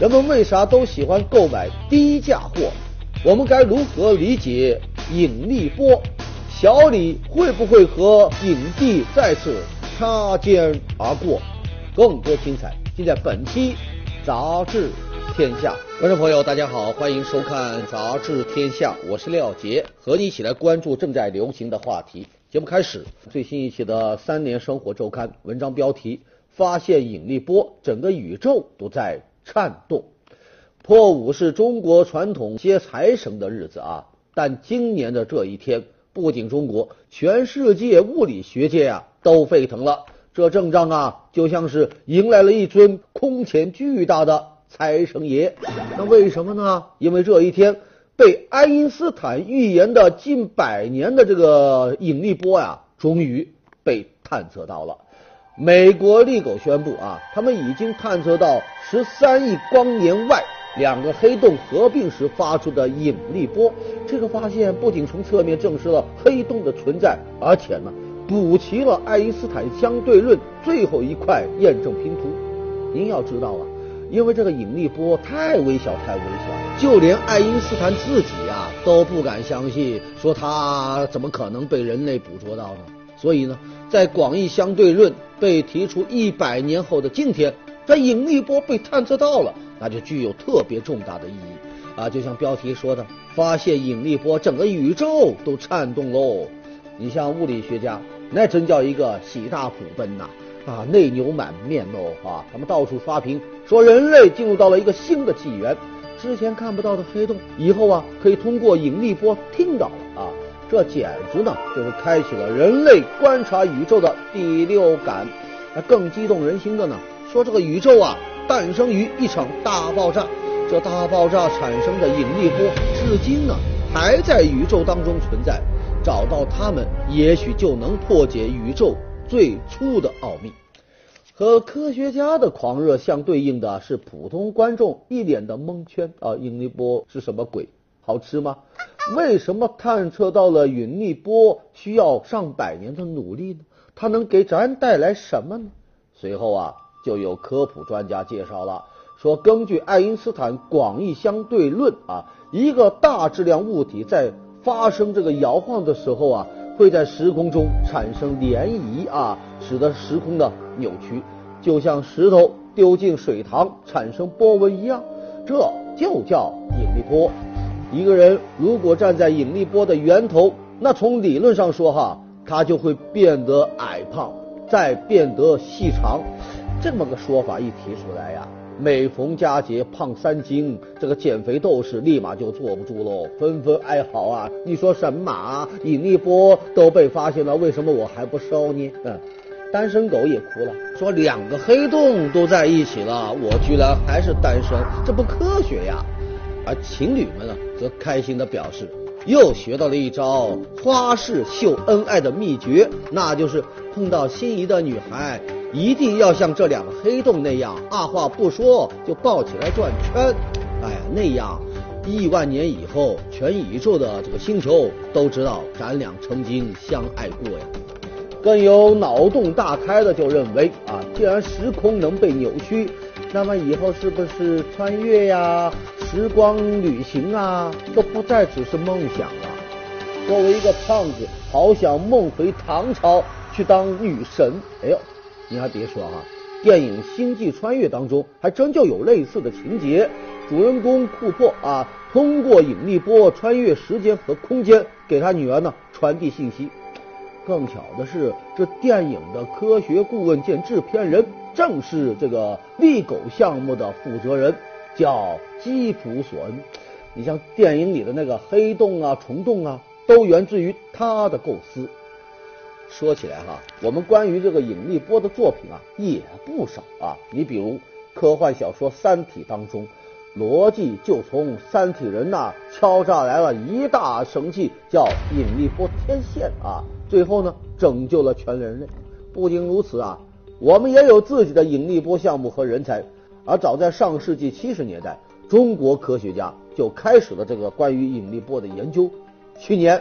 人们为啥都喜欢购买低价货？我们该如何理解引力波？小李会不会和影帝再次擦肩而过？更多精彩尽在本期《杂志天下》。观众朋友，大家好，欢迎收看《杂志天下》，我是廖杰，和你一起来关注正在流行的话题。节目开始，最新一期的《三联生活周刊》文章标题：发现引力波，整个宇宙都在颤动。破五是中国传统接财神的日子啊，但今年的这一天，不仅中国，全世界物理学界啊都沸腾了。这阵仗啊，就像是迎来了一尊空前巨大的财神爷。那为什么呢？因为这一天，被爱因斯坦预言的近百年的这个引力波呀，终于被探测到了。美国利狗宣布啊，他们已经探测到十三亿光年外。两个黑洞合并时发出的引力波，这个发现不仅从侧面证实了黑洞的存在，而且呢，补齐了爱因斯坦相对论最后一块验证拼图。您要知道啊，因为这个引力波太微小，太微小，就连爱因斯坦自己呀都不敢相信，说他怎么可能被人类捕捉到呢？所以呢，在广义相对论被提出一百年后的今天，这引力波被探测到了。那就具有特别重大的意义啊！就像标题说的，发现引力波，整个宇宙都颤动喽。你像物理学家，那真叫一个喜大普奔呐啊，内牛满面喽啊！他们到处刷屏，说人类进入到了一个新的纪元，之前看不到的黑洞，以后啊可以通过引力波听到了！这简直呢就是开启了人类观察宇宙的第六感。那更激动人心的呢，说这个宇宙啊。诞生于一场大爆炸，这大爆炸产生的引力波，至今呢还在宇宙当中存在。找到它们，也许就能破解宇宙最初的奥秘。和科学家的狂热相对应的是普通观众一脸的蒙圈啊！引力波是什么鬼？好吃吗？为什么探测到了引力波需要上百年的努力呢？它能给咱带来什么呢？随后啊。就有科普专家介绍了，说根据爱因斯坦广义相对论啊，一个大质量物体在发生这个摇晃的时候啊，会在时空中产生涟漪啊，使得时空的扭曲，就像石头丢进水塘产生波纹一样，这就叫引力波。一个人如果站在引力波的源头，那从理论上说哈，他就会变得矮胖，再变得细长。这么个说法一提出来呀，每逢佳节胖三斤，这个减肥斗士立马就坐不住喽，纷纷哀嚎啊！你说神马引力波都被发现了，为什么我还不瘦呢？嗯，单身狗也哭了，说两个黑洞都在一起了，我居然还是单身，这不科学呀！而情侣们呢，则开心的表示，又学到了一招花式秀恩爱的秘诀，那就是碰到心仪的女孩。一定要像这两个黑洞那样，二话不说就抱起来转圈。哎呀，那样亿万年以后，全宇宙的这个星球都知道咱俩曾经相爱过呀。更有脑洞大开的就认为啊，既然时空能被扭曲，那么以后是不是穿越呀、时光旅行啊，都不再只是梦想了？作为一个胖子，好想梦回唐朝去当女神。哎呦！你还别说哈，电影《星际穿越》当中还真就有类似的情节。主人公库珀啊，通过引力波穿越时间和空间，给他女儿呢传递信息。更巧的是，这电影的科学顾问兼制片人正是这个利狗项目的负责人，叫基普索恩。你像电影里的那个黑洞啊、虫洞啊，都源自于他的构思。说起来哈，我们关于这个引力波的作品啊也不少啊。你比如科幻小说《三体》当中，罗辑就从三体人那敲诈来了一大神器，叫引力波天线啊。最后呢，拯救了全人类。不仅如此啊，我们也有自己的引力波项目和人才。而早在上世纪七十年代，中国科学家就开始了这个关于引力波的研究。去年。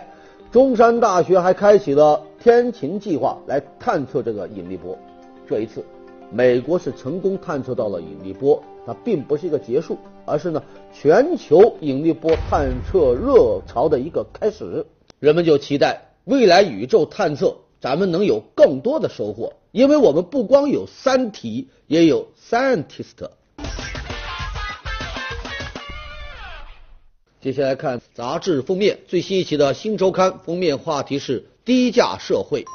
中山大学还开启了天琴计划来探测这个引力波。这一次，美国是成功探测到了引力波，它并不是一个结束，而是呢全球引力波探测热潮的一个开始。人们就期待未来宇宙探测，咱们能有更多的收获，因为我们不光有三体，也有 scientist。接下来看杂志封面，最新一期的《新周刊》封面话题是低价社会。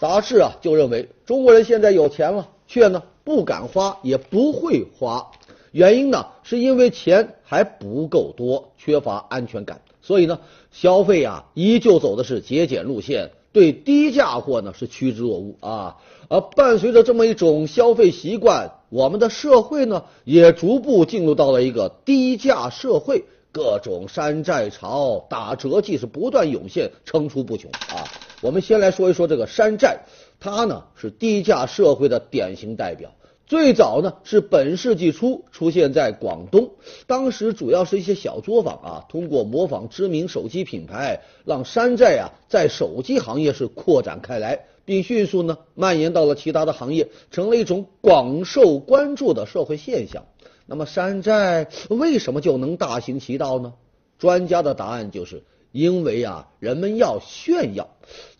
杂志啊就认为中国人现在有钱了，却呢不敢花，也不会花。原因呢是因为钱还不够多，缺乏安全感。所以呢消费啊依旧走的是节俭路线，对低价货呢是趋之若鹜啊。而伴随着这么一种消费习惯，我们的社会呢也逐步进入到了一个低价社会。各种山寨潮、打折季是不断涌现，层出不穷啊！我们先来说一说这个山寨，它呢是低价社会的典型代表。最早呢是本世纪初出现在广东，当时主要是一些小作坊啊，通过模仿知名手机品牌，让山寨啊在手机行业是扩展开来，并迅速呢蔓延到了其他的行业，成了一种广受关注的社会现象。那么山寨为什么就能大行其道呢？专家的答案就是因为啊，人们要炫耀，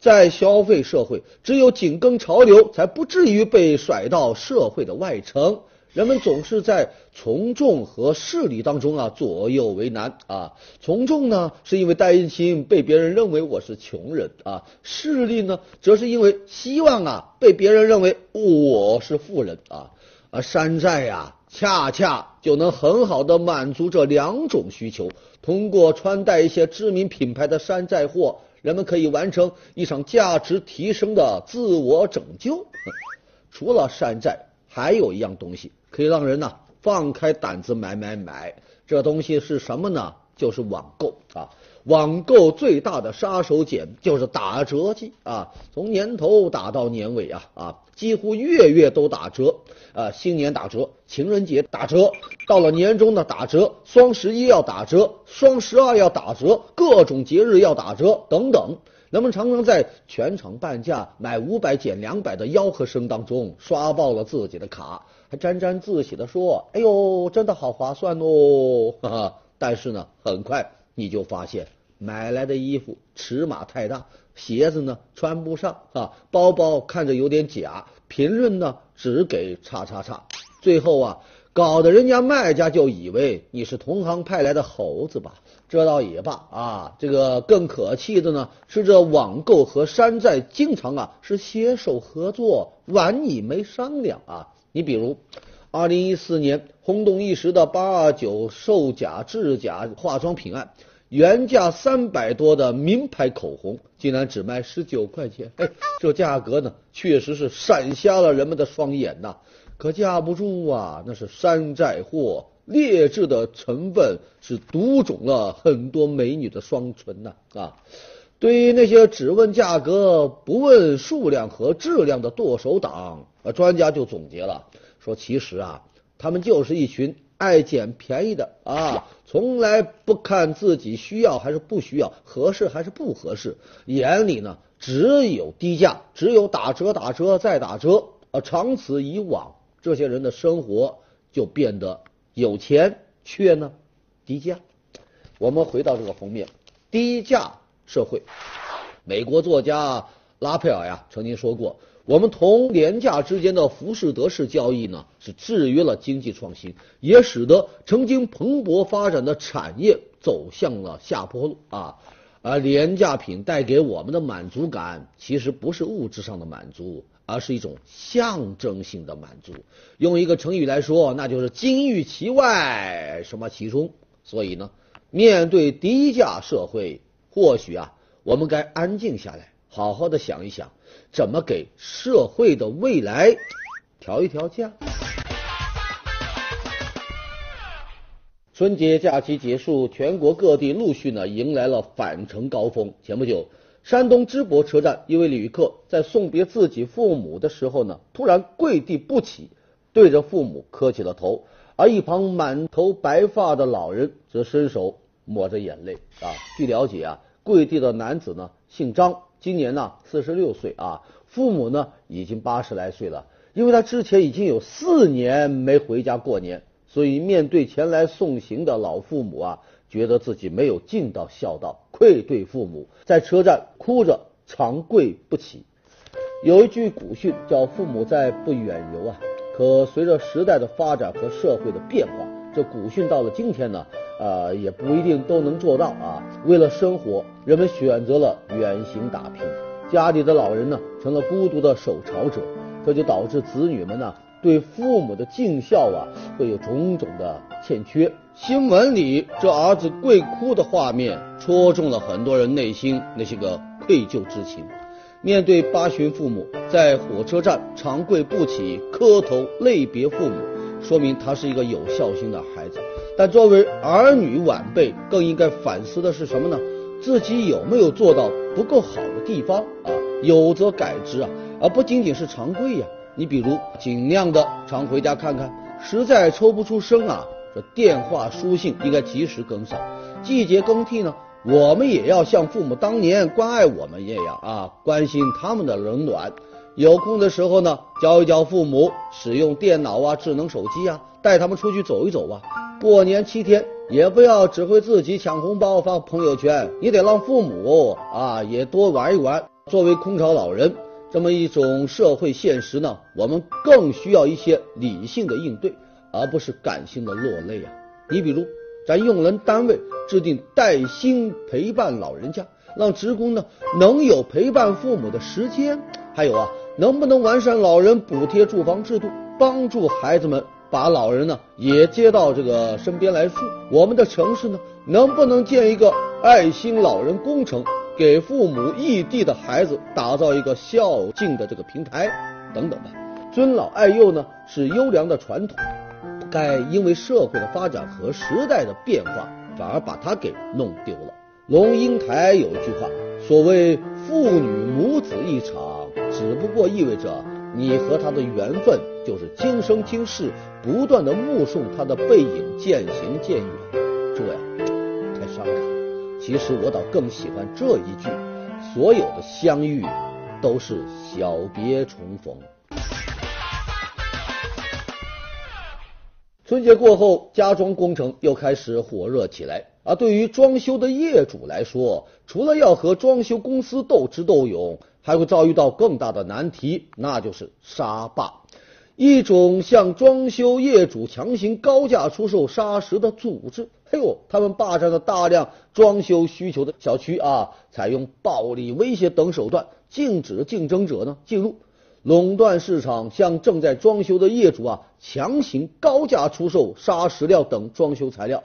在消费社会，只有紧跟潮流，才不至于被甩到社会的外层。人们总是在从众和势力当中啊左右为难啊。从众呢，是因为担心被别人认为我是穷人啊；势力呢，则是因为希望啊被别人认为我是富人啊。而山寨呀。恰恰就能很好的满足这两种需求。通过穿戴一些知名品牌的山寨货，人们可以完成一场价值提升的自我拯救。除了山寨，还有一样东西可以让人呢放开胆子买买买。这东西是什么呢？就是网购啊。网购最大的杀手锏就是打折季啊，从年头打到年尾啊啊，几乎月月都打折啊，新年打折，情人节打折，到了年终呢打折，双十一要打折，双十二要打折，各种节日要打折等等。人们常常在全场半价买五百减两百的吆喝声当中刷爆了自己的卡，还沾沾自喜的说：“哎呦，真的好划算哦！” 哈哈，但是呢，很快你就发现。买来的衣服尺码太大，鞋子呢穿不上啊，包包看着有点假，评论呢只给叉叉叉，最后啊搞得人家卖家就以为你是同行派来的猴子吧？这倒也罢啊，这个更可气的呢是这网购和山寨经常啊是携手合作，玩你没商量啊。你比如，二零一四年轰动一时的八二九售假制假化妆品案。原价三百多的名牌口红，竟然只卖十九块钱。哎，这价格呢，确实是闪瞎了人们的双眼呐。可架不住啊，那是山寨货，劣质的成分是毒肿了很多美女的双唇呐啊！对于那些只问价格不问数量和质量的剁手党，啊，专家就总结了，说其实啊，他们就是一群。爱捡便宜的啊，从来不看自己需要还是不需要，合适还是不合适，眼里呢只有低价，只有打折、打折再打折啊！长此以往，这些人的生活就变得有钱却呢低价。我们回到这个封面，低价社会。美国作家拉佩尔呀曾经说过。我们同廉价之间的浮士德式交易呢，是制约了经济创新，也使得曾经蓬勃发展的产业走向了下坡路啊。而廉价品带给我们的满足感，其实不是物质上的满足，而是一种象征性的满足。用一个成语来说，那就是金玉其外，什么其中。所以呢，面对低价社会，或许啊，我们该安静下来，好好的想一想。怎么给社会的未来调一调价？春节假期结束，全国各地陆续呢迎来了返程高峰。前不久，山东淄博车站一位旅客在送别自己父母的时候呢，突然跪地不起，对着父母磕起了头，而一旁满头白发的老人则伸手抹着眼泪。啊，据了解啊，跪地的男子呢姓张。今年呢四十六岁啊，父母呢已经八十来岁了。因为他之前已经有四年没回家过年，所以面对前来送行的老父母啊，觉得自己没有尽到孝道，愧对父母，在车站哭着长跪不起。有一句古训叫“父母在，不远游”啊。可随着时代的发展和社会的变化，这古训到了今天呢，呃，也不一定都能做到啊。为了生活，人们选择了远行打拼，家里的老人呢，成了孤独的守朝者，这就导致子女们呢，对父母的尽孝啊，会有种种的欠缺。新闻里这儿子跪哭的画面，戳中了很多人内心那些个愧疚之情。面对八旬父母在火车站长跪不起、磕头泪别父母，说明他是一个有孝心的孩子。但作为儿女晚辈，更应该反思的是什么呢？自己有没有做到不够好的地方啊？有则改之啊，而不仅仅是常跪呀。你比如尽量的常回家看看，实在抽不出身啊，这电话、书信应该及时跟上。季节更替呢？我们也要像父母当年关爱我们一样啊，关心他们的冷暖。有空的时候呢，教一教父母使用电脑啊、智能手机啊，带他们出去走一走啊。过年七天，也不要只会自己抢红包发朋友圈，你得让父母啊也多玩一玩。作为空巢老人，这么一种社会现实呢，我们更需要一些理性的应对，而不是感性的落泪啊。你比如。咱用人单位制定带薪陪伴老人家，让职工呢能有陪伴父母的时间。还有啊，能不能完善老人补贴住房制度，帮助孩子们把老人呢也接到这个身边来住？我们的城市呢，能不能建一个爱心老人工程，给父母异地的孩子打造一个孝敬的这个平台？等等吧。尊老爱幼呢是优良的传统。不该因为社会的发展和时代的变化，反而把它给弄丢了。龙应台有一句话，所谓父女母子一场，只不过意味着你和他的缘分就是今生今世不断的目送他的背影渐行渐远，这呀太伤感。其实我倒更喜欢这一句：所有的相遇都是小别重逢。春节过后，家装工程又开始火热起来。而对于装修的业主来说，除了要和装修公司斗智斗勇，还会遭遇到更大的难题，那就是沙坝，一种向装修业主强行高价出售沙石的组织。嘿呦，他们霸占了大量装修需求的小区啊，采用暴力威胁等手段，禁止竞争者呢进入。垄断市场，向正在装修的业主啊强行高价出售沙石料等装修材料。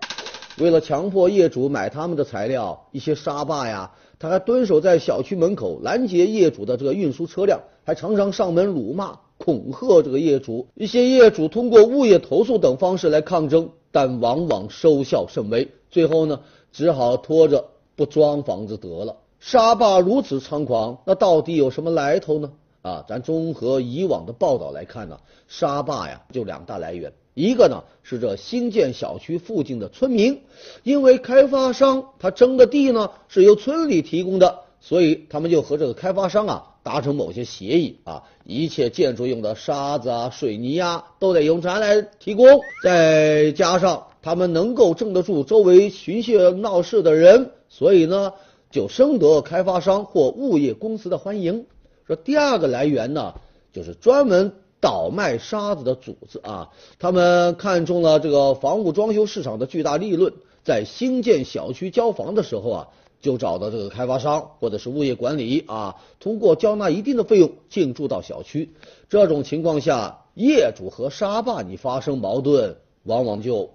为了强迫业主买他们的材料，一些沙坝呀，他还蹲守在小区门口拦截业主的这个运输车辆，还常常上门辱骂、恐吓这个业主。一些业主通过物业投诉等方式来抗争，但往往收效甚微，最后呢，只好拖着不装房子得了。沙坝如此猖狂，那到底有什么来头呢？啊，咱综合以往的报道来看呢，沙坝呀就两大来源，一个呢是这新建小区附近的村民，因为开发商他征的地呢是由村里提供的，所以他们就和这个开发商啊达成某些协议啊，一切建筑用的沙子啊、水泥呀都得由咱来提供，再加上他们能够镇得住周围寻衅闹事的人，所以呢就深得开发商或物业公司的欢迎。说第二个来源呢，就是专门倒卖沙子的组织啊，他们看中了这个房屋装修市场的巨大利润，在新建小区交房的时候啊，就找到这个开发商或者是物业管理啊，通过交纳一定的费用进驻到小区。这种情况下，业主和沙霸你发生矛盾，往往就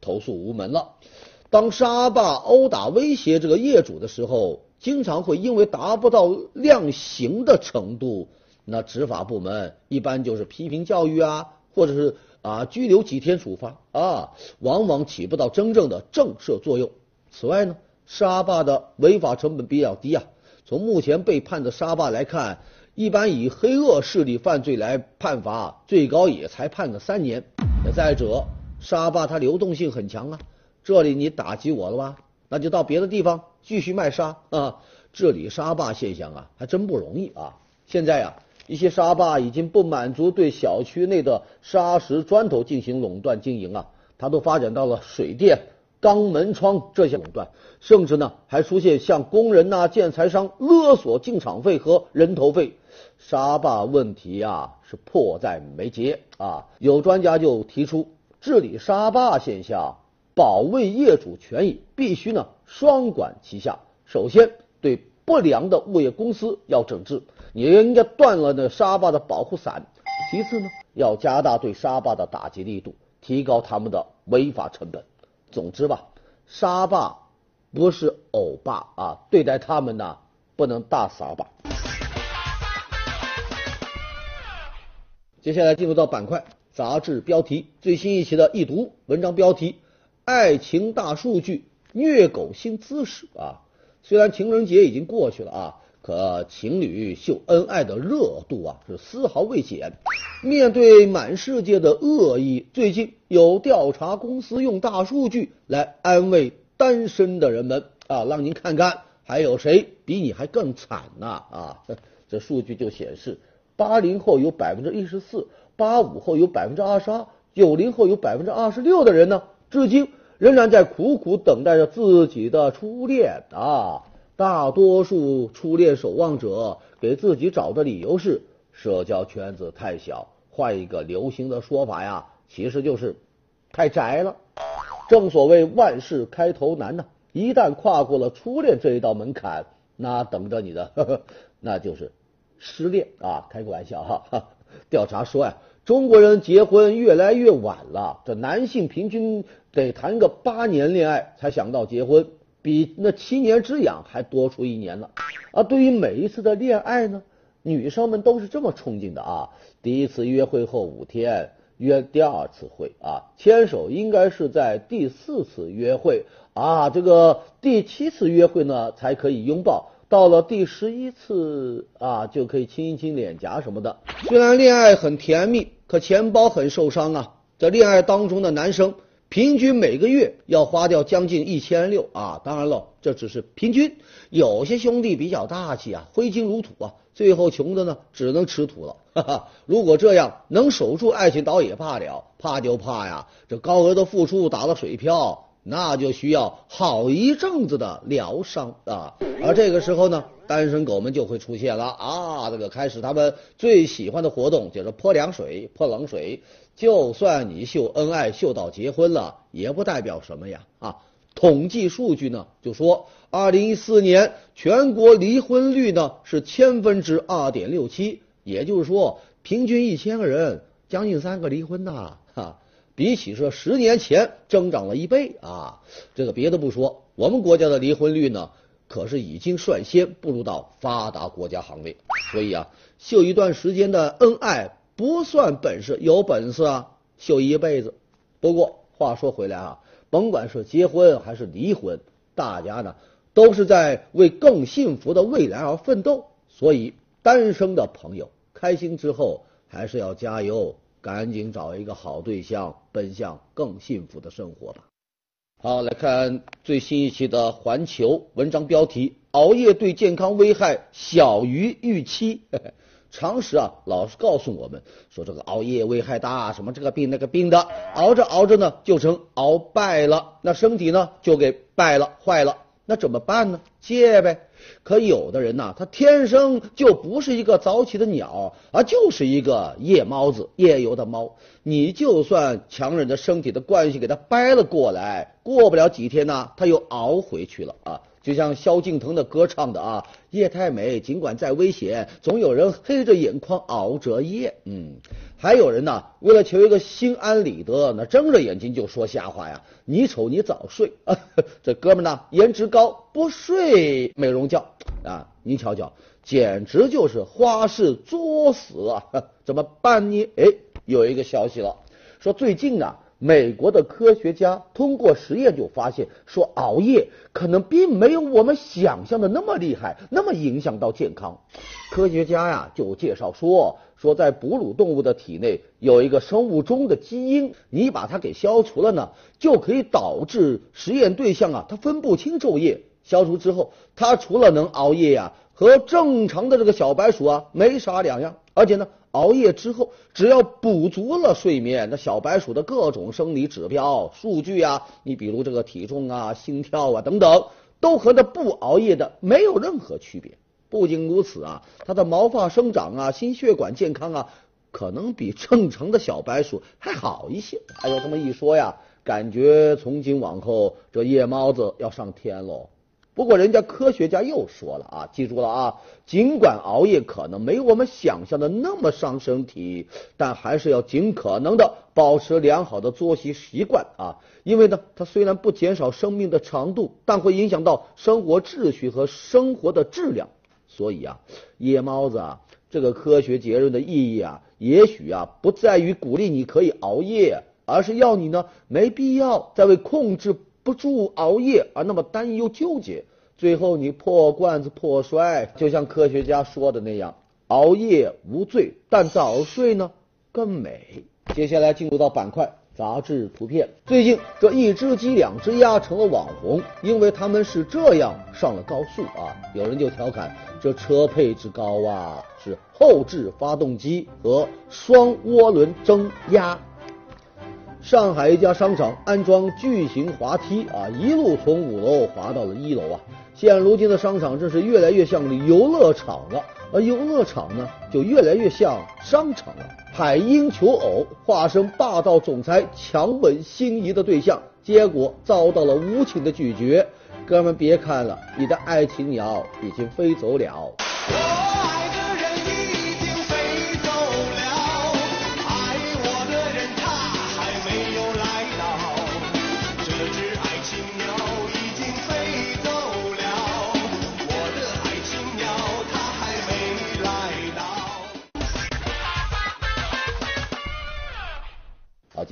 投诉无门了。当沙霸殴打威胁这个业主的时候。经常会因为达不到量刑的程度，那执法部门一般就是批评教育啊，或者是啊拘留几天处罚啊，往往起不到真正的震慑作用。此外呢，沙坝的违法成本比较低啊。从目前被判的沙坝来看，一般以黑恶势力犯罪来判罚，最高也才判个三年。再者，沙坝它流动性很强啊，这里你打击我了吧？那就到别的地方继续卖沙啊，治理沙坝现象啊，还真不容易啊。现在呀，一些沙坝已经不满足对小区内的沙石砖头进行垄断经营啊，它都发展到了水电、钢门窗这些垄断，甚至呢还出现向工人呐、建材商勒索进场费和人头费。沙坝问题呀是迫在眉睫啊！有专家就提出，治理沙坝现象，保卫业主权益，必须呢双管齐下。首先，对不良的物业公司要整治，你应该断了那沙坝的保护伞。其次呢，要加大对沙坝的打击力度，提高他们的违法成本。总之吧，沙坝不是欧巴啊，对待他们呢不能大撒把。接下来进入到板块，杂志标题最新一期的易读文章标题：爱情大数据虐狗新姿势啊！虽然情人节已经过去了啊，可情侣秀恩爱的热度啊是丝毫未减。面对满世界的恶意，最近有调查公司用大数据来安慰单身的人们啊，让您看看还有谁比你还更惨呢啊！这数据就显示。八零后有百分之一十四，八五后有百分之二十二，九零后有百分之二十六的人呢，至今仍然在苦苦等待着自己的初恋啊！大多数初恋守望者给自己找的理由是社交圈子太小，换一个流行的说法呀，其实就是太宅了。正所谓万事开头难呢，一旦跨过了初恋这一道门槛，那等着你的，呵 呵那就是。失恋啊，开个玩笑哈。调查说呀，中国人结婚越来越晚了，这男性平均得谈个八年恋爱才想到结婚，比那七年之痒还多出一年呢。啊，对于每一次的恋爱呢，女生们都是这么憧憬的啊。第一次约会后五天约第二次会啊，牵手应该是在第四次约会啊，这个第七次约会呢才可以拥抱。到了第十一次啊，就可以亲一亲脸颊什么的。虽然恋爱很甜蜜，可钱包很受伤啊。在恋爱当中的男生，平均每个月要花掉将近一千六啊。当然了，这只是平均，有些兄弟比较大气啊，挥金如土啊，最后穷的呢只能吃土了。哈哈，如果这样能守住爱情倒也罢了，怕就怕呀，这高额的付出打了水漂。那就需要好一阵子的疗伤啊，而这个时候呢，单身狗们就会出现了啊，这个开始他们最喜欢的活动就是泼凉水、泼冷水。就算你秀恩爱秀到结婚了，也不代表什么呀啊！统计数据呢，就说二零一四年全国离婚率呢是千分之二点六七，也就是说平均一千个人将近三个离婚呐哈。比起说十年前增长了一倍啊！这个别的不说，我们国家的离婚率呢，可是已经率先步入到发达国家行列。所以啊，秀一段时间的恩爱不算本事，有本事啊，秀一辈子。不过话说回来啊，甭管是结婚还是离婚，大家呢都是在为更幸福的未来而奋斗。所以单身的朋友开心之后，还是要加油。赶紧找一个好对象，奔向更幸福的生活吧。好，来看最新一期的《环球》文章标题：熬夜对健康危害小于预期。常识啊，老是告诉我们说这个熬夜危害大，什么这个病那个病的，熬着熬着呢就成熬败了，那身体呢就给败了坏了。那怎么办呢？戒呗。可有的人呐，他天生就不是一个早起的鸟，而就是一个夜猫子、夜游的猫。你就算强忍着身体的惯性给他掰了过来，过不了几天呢，他又熬回去了啊。就像萧敬腾的歌唱的啊，夜太美，尽管再危险，总有人黑着眼眶熬着夜。嗯，还有人呢，为了求一个心安理得，那睁着眼睛就说瞎话呀。你丑你早睡啊，这哥们呢颜值高，不睡美容觉啊。您瞧瞧，简直就是花式作死啊！怎么办呢？哎，有一个消息了，说最近啊。美国的科学家通过实验就发现，说熬夜可能并没有我们想象的那么厉害，那么影响到健康。科学家呀就介绍说，说在哺乳动物的体内有一个生物钟的基因，你把它给消除了呢，就可以导致实验对象啊，它分不清昼夜。消除之后，它除了能熬夜呀，和正常的这个小白鼠啊没啥两样。而且呢，熬夜之后，只要补足了睡眠，那小白鼠的各种生理指标数据啊，你比如这个体重啊、心跳啊等等，都和那不熬夜的没有任何区别。不仅如此啊，它的毛发生长啊、心血管健康啊，可能比正常的小白鼠还好一些。哎呦，这么一说呀，感觉从今往后这夜猫子要上天喽。不过人家科学家又说了啊，记住了啊，尽管熬夜可能没我们想象的那么伤身体，但还是要尽可能的保持良好的作息习惯啊，因为呢，它虽然不减少生命的长度，但会影响到生活秩序和生活的质量。所以啊，夜猫子啊，这个科学结论的意义啊，也许啊不在于鼓励你可以熬夜，而是要你呢没必要再为控制。不住熬夜而那么担忧纠结，最后你破罐子破摔。就像科学家说的那样，熬夜无罪，但早睡呢更美。接下来进入到板块杂志图片。最近这一只鸡两只鸭成了网红，因为他们是这样上了高速啊。有人就调侃这车配置高啊，是后置发动机和双涡轮增压。上海一家商场安装巨型滑梯啊，一路从五楼滑到了一楼啊。现如今的商场真是越来越像游乐场了，而游乐场呢，就越来越像商场了。海鹰求偶，化身霸道总裁强吻心仪的对象，结果遭到了无情的拒绝。哥们别看了，你的爱情鸟已经飞走了。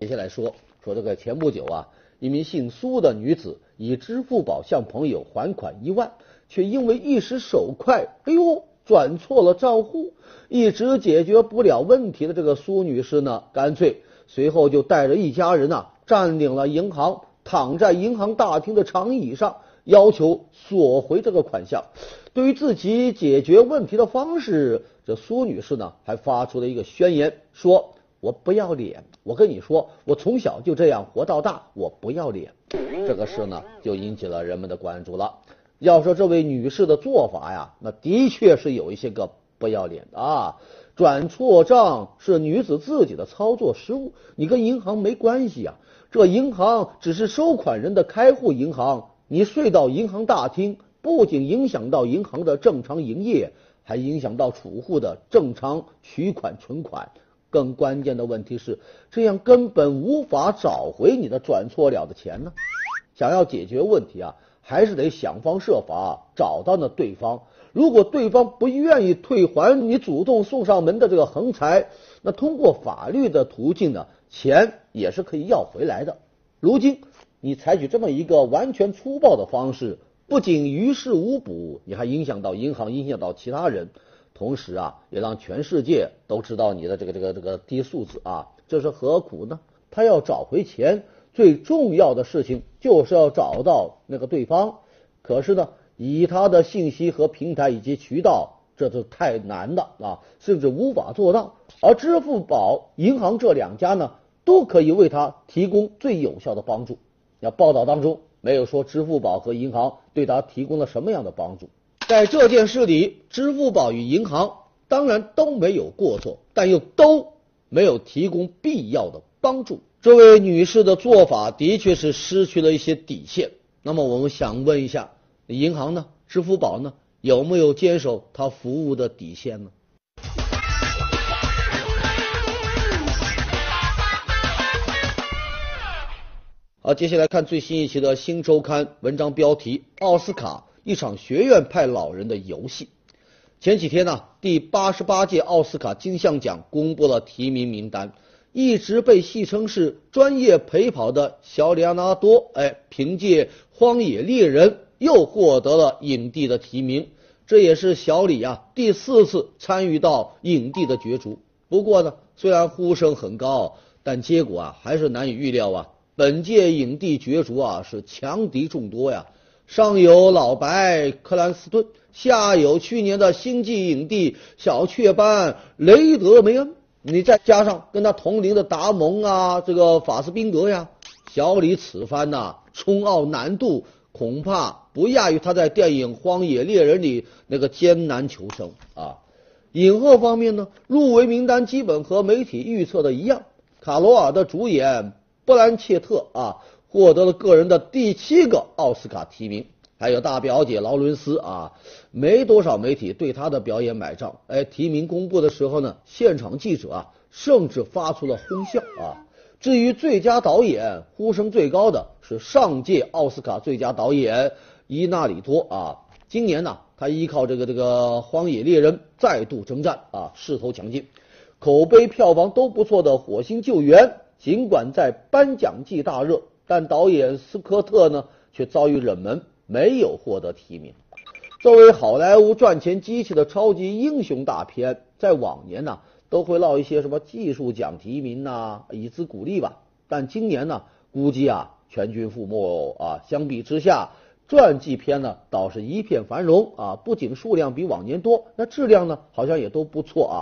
接下来说说这个前不久啊，一名姓苏的女子以支付宝向朋友还款一万，却因为一时手快，哎呦，转错了账户，一直解决不了问题的这个苏女士呢，干脆随后就带着一家人呐，占领了银行，躺在银行大厅的长椅上，要求索回这个款项。对于自己解决问题的方式，这苏女士呢，还发出了一个宣言，说。我不要脸！我跟你说，我从小就这样活到大，我不要脸。这个事呢，就引起了人们的关注了。要说这位女士的做法呀，那的确是有一些个不要脸的啊。转错账是女子自己的操作失误，你跟银行没关系啊。这银行只是收款人的开户银行，你睡到银行大厅，不仅影响到银行的正常营业，还影响到储户的正常取款存款。更关键的问题是，这样根本无法找回你的转错了的钱呢。想要解决问题啊，还是得想方设法找到那对方。如果对方不愿意退还你主动送上门的这个横财，那通过法律的途径呢，钱也是可以要回来的。如今你采取这么一个完全粗暴的方式，不仅于事无补，你还影响到银行，影响到其他人。同时啊，也让全世界都知道你的这个这个这个低素质啊，这是何苦呢？他要找回钱，最重要的事情就是要找到那个对方。可是呢，以他的信息和平台以及渠道，这是太难的啊，甚至无法做到。而支付宝、银行这两家呢，都可以为他提供最有效的帮助。那报道当中没有说支付宝和银行对他提供了什么样的帮助。在这件事里，支付宝与银行当然都没有过错，但又都没有提供必要的帮助。这位女士的做法的确是失去了一些底线。那么，我们想问一下，银行呢？支付宝呢？有没有坚守它服务的底线呢？好，接下来看最新一期的新周刊文章标题：奥斯卡。一场学院派老人的游戏。前几天呢，第八十八届奥斯卡金像奖公布了提名名单，一直被戏称是专业陪跑的小里奥纳多，哎，凭借《荒野猎人》又获得了影帝的提名。这也是小李啊第四次参与到影帝的角逐。不过呢，虽然呼声很高，但结果啊还是难以预料啊。本届影帝角逐啊是强敌众多呀，上有老白克兰斯顿，下有去年的星际影帝小雀斑雷德梅恩，你再加上跟他同龄的达蒙啊，这个法斯宾格呀，小李此番呐冲奥难度恐怕不亚于他在电影《荒野猎人》里那个艰难求生啊。影后方面呢，入围名单基本和媒体预测的一样，卡罗尔的主演。布兰切特啊，获得了个人的第七个奥斯卡提名，还有大表姐劳伦斯啊，没多少媒体对她的表演买账。哎，提名公布的时候呢，现场记者啊，甚至发出了哄笑啊。至于最佳导演，呼声最高的是上届奥斯卡最佳导演伊纳里多啊。今年呢，他依靠这个这个《荒野猎人》再度征战啊，势头强劲，口碑票房都不错的《火星救援》。尽管在颁奖季大热，但导演斯科特呢却遭遇冷门，没有获得提名。作为好莱坞赚钱机器的超级英雄大片，在往年呢都会落一些什么技术奖提名呐，以资鼓励吧。但今年呢，估计啊全军覆没啊。相比之下，传记片呢倒是一片繁荣啊，不仅数量比往年多，那质量呢好像也都不错啊。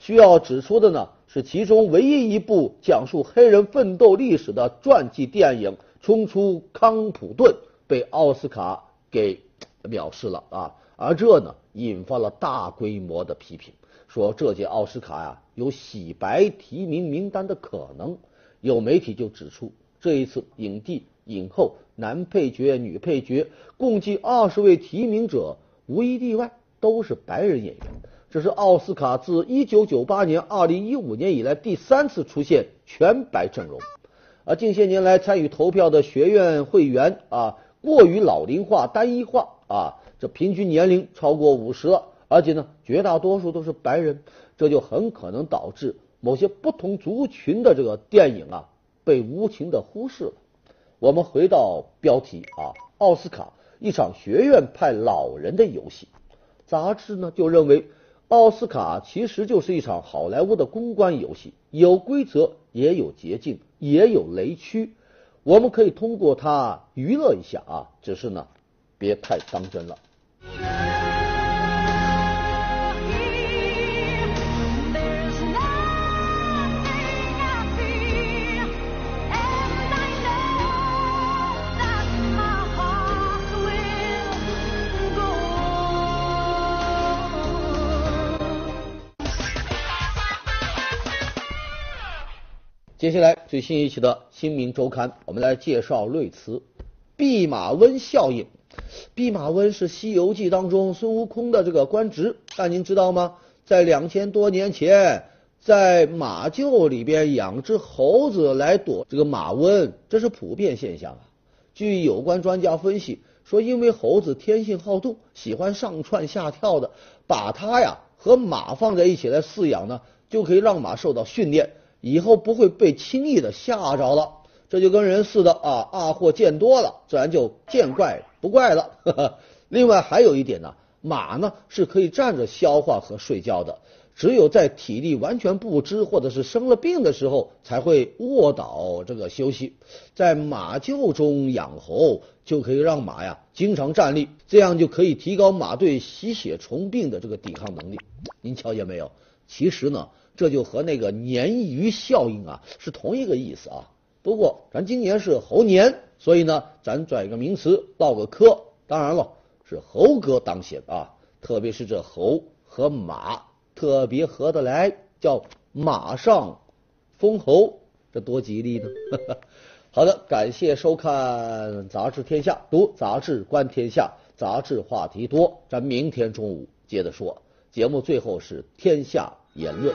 需要指出的呢。是其中唯一一部讲述黑人奋斗历史的传记电影《冲出康普顿》被奥斯卡给藐视了啊！而这呢，引发了大规模的批评，说这届奥斯卡呀有洗白提名名单的可能。有媒体就指出，这一次影帝、影后、男配角、女配角共计二十位提名者，无一例外都是白人演员。这是奥斯卡自一九九八年、二零一五年以来第三次出现全白阵容，而近些年来参与投票的学院会员啊，过于老龄化、单一化啊，这平均年龄超过五十了，而且呢，绝大多数都是白人，这就很可能导致某些不同族群的这个电影啊被无情的忽视了。我们回到标题啊，奥斯卡一场学院派老人的游戏，杂志呢就认为。奥斯卡其实就是一场好莱坞的公关游戏，有规则，也有捷径，也有雷区。我们可以通过它娱乐一下啊，只是呢，别太当真了。接下来最新一期的《新民周刊》，我们来介绍瑞词“弼马温效应”。弼马温是《西游记》当中孙悟空的这个官职，但您知道吗？在两千多年前，在马厩里边养只猴子来躲这个马瘟，这是普遍现象啊。据有关专家分析说，因为猴子天性好动，喜欢上窜下跳的，把它呀和马放在一起来饲养呢，就可以让马受到训练。以后不会被轻易的吓着了，这就跟人似的啊，二货见多了，自然就见怪不怪了。另外还有一点呢，马呢是可以站着消化和睡觉的，只有在体力完全不支或者是生了病的时候才会卧倒这个休息。在马厩中养猴就可以让马呀经常站立，这样就可以提高马对吸血虫病的这个抵抗能力。您瞧见没有？其实呢。这就和那个鲶鱼效应啊是同一个意思啊。不过咱今年是猴年，所以呢，咱转一个名词唠个嗑。当然了，是猴哥当先啊。特别是这猴和马特别合得来，叫马上封侯，这多吉利呢。好的，感谢收看《杂志天下》，读杂志观天下，杂志话题多。咱明天中午接着说。节目最后是天下。言论。